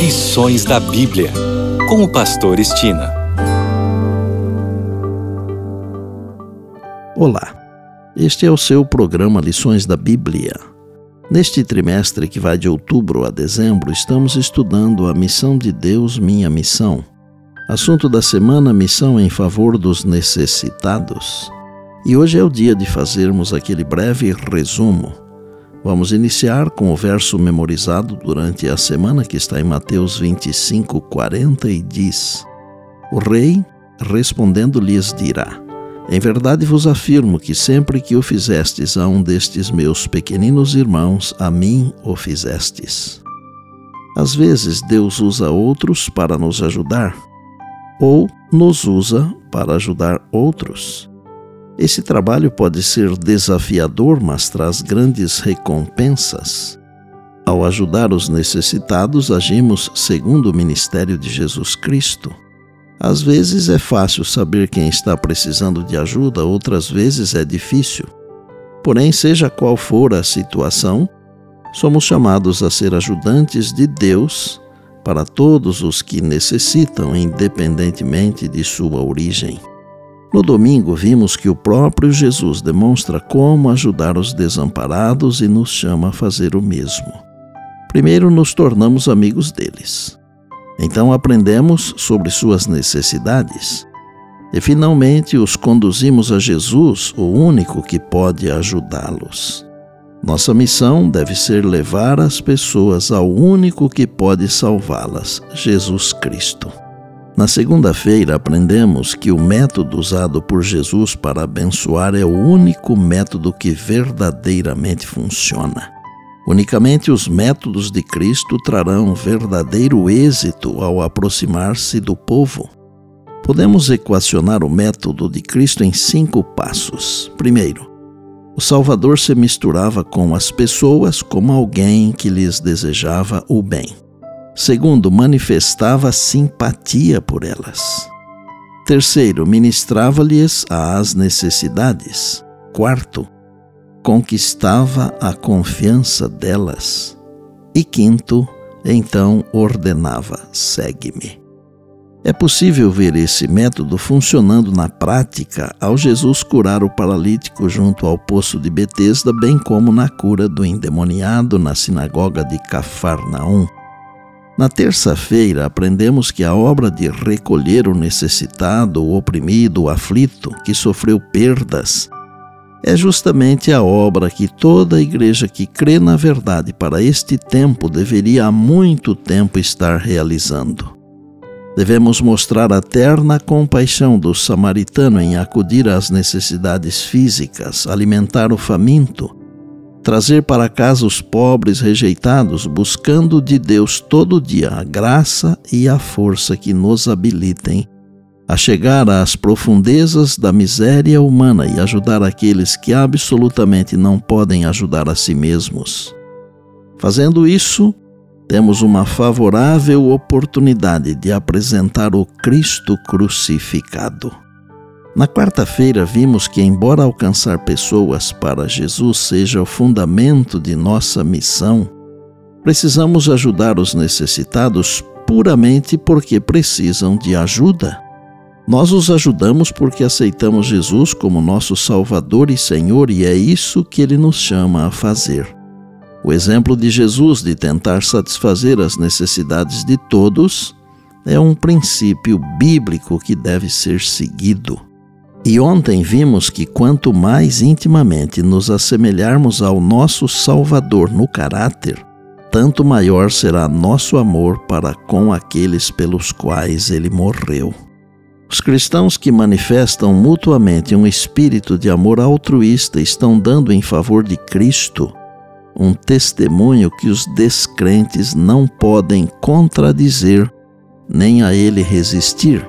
Lições da Bíblia, com o Pastor Estina. Olá, este é o seu programa Lições da Bíblia. Neste trimestre que vai de outubro a dezembro, estamos estudando a missão de Deus, minha missão. Assunto da semana: missão em favor dos necessitados. E hoje é o dia de fazermos aquele breve resumo Vamos iniciar com o verso memorizado durante a semana que está em Mateus 25, 40 e diz: O rei, respondendo, lhes dirá: Em verdade vos afirmo que sempre que o fizestes a um destes meus pequeninos irmãos, a mim o fizestes. Às vezes Deus usa outros para nos ajudar, ou nos usa para ajudar outros. Esse trabalho pode ser desafiador, mas traz grandes recompensas. Ao ajudar os necessitados, agimos segundo o ministério de Jesus Cristo. Às vezes é fácil saber quem está precisando de ajuda, outras vezes é difícil. Porém, seja qual for a situação, somos chamados a ser ajudantes de Deus para todos os que necessitam, independentemente de sua origem. No domingo, vimos que o próprio Jesus demonstra como ajudar os desamparados e nos chama a fazer o mesmo. Primeiro, nos tornamos amigos deles. Então, aprendemos sobre suas necessidades. E, finalmente, os conduzimos a Jesus, o único que pode ajudá-los. Nossa missão deve ser levar as pessoas ao único que pode salvá-las, Jesus Cristo. Na segunda-feira, aprendemos que o método usado por Jesus para abençoar é o único método que verdadeiramente funciona. Unicamente os métodos de Cristo trarão verdadeiro êxito ao aproximar-se do povo. Podemos equacionar o método de Cristo em cinco passos. Primeiro, o Salvador se misturava com as pessoas como alguém que lhes desejava o bem. Segundo, manifestava simpatia por elas. Terceiro, ministrava-lhes as necessidades. Quarto, conquistava a confiança delas. E quinto, então ordenava: segue-me. É possível ver esse método funcionando na prática ao Jesus curar o paralítico junto ao poço de Betesda, bem como na cura do endemoniado na sinagoga de Cafarnaum. Na terça-feira, aprendemos que a obra de recolher o necessitado, o oprimido, o aflito, que sofreu perdas, é justamente a obra que toda a igreja que crê na verdade para este tempo deveria há muito tempo estar realizando. Devemos mostrar a terna compaixão do samaritano em acudir às necessidades físicas, alimentar o faminto, trazer para casa os pobres rejeitados, buscando de Deus todo dia a graça e a força que nos habilitem a chegar às profundezas da miséria humana e ajudar aqueles que absolutamente não podem ajudar a si mesmos. Fazendo isso, temos uma favorável oportunidade de apresentar o Cristo crucificado. Na quarta-feira, vimos que, embora alcançar pessoas para Jesus seja o fundamento de nossa missão, precisamos ajudar os necessitados puramente porque precisam de ajuda. Nós os ajudamos porque aceitamos Jesus como nosso Salvador e Senhor, e é isso que ele nos chama a fazer. O exemplo de Jesus de tentar satisfazer as necessidades de todos é um princípio bíblico que deve ser seguido. E ontem vimos que quanto mais intimamente nos assemelharmos ao nosso Salvador no caráter, tanto maior será nosso amor para com aqueles pelos quais ele morreu. Os cristãos que manifestam mutuamente um espírito de amor altruísta estão dando em favor de Cristo um testemunho que os descrentes não podem contradizer nem a ele resistir.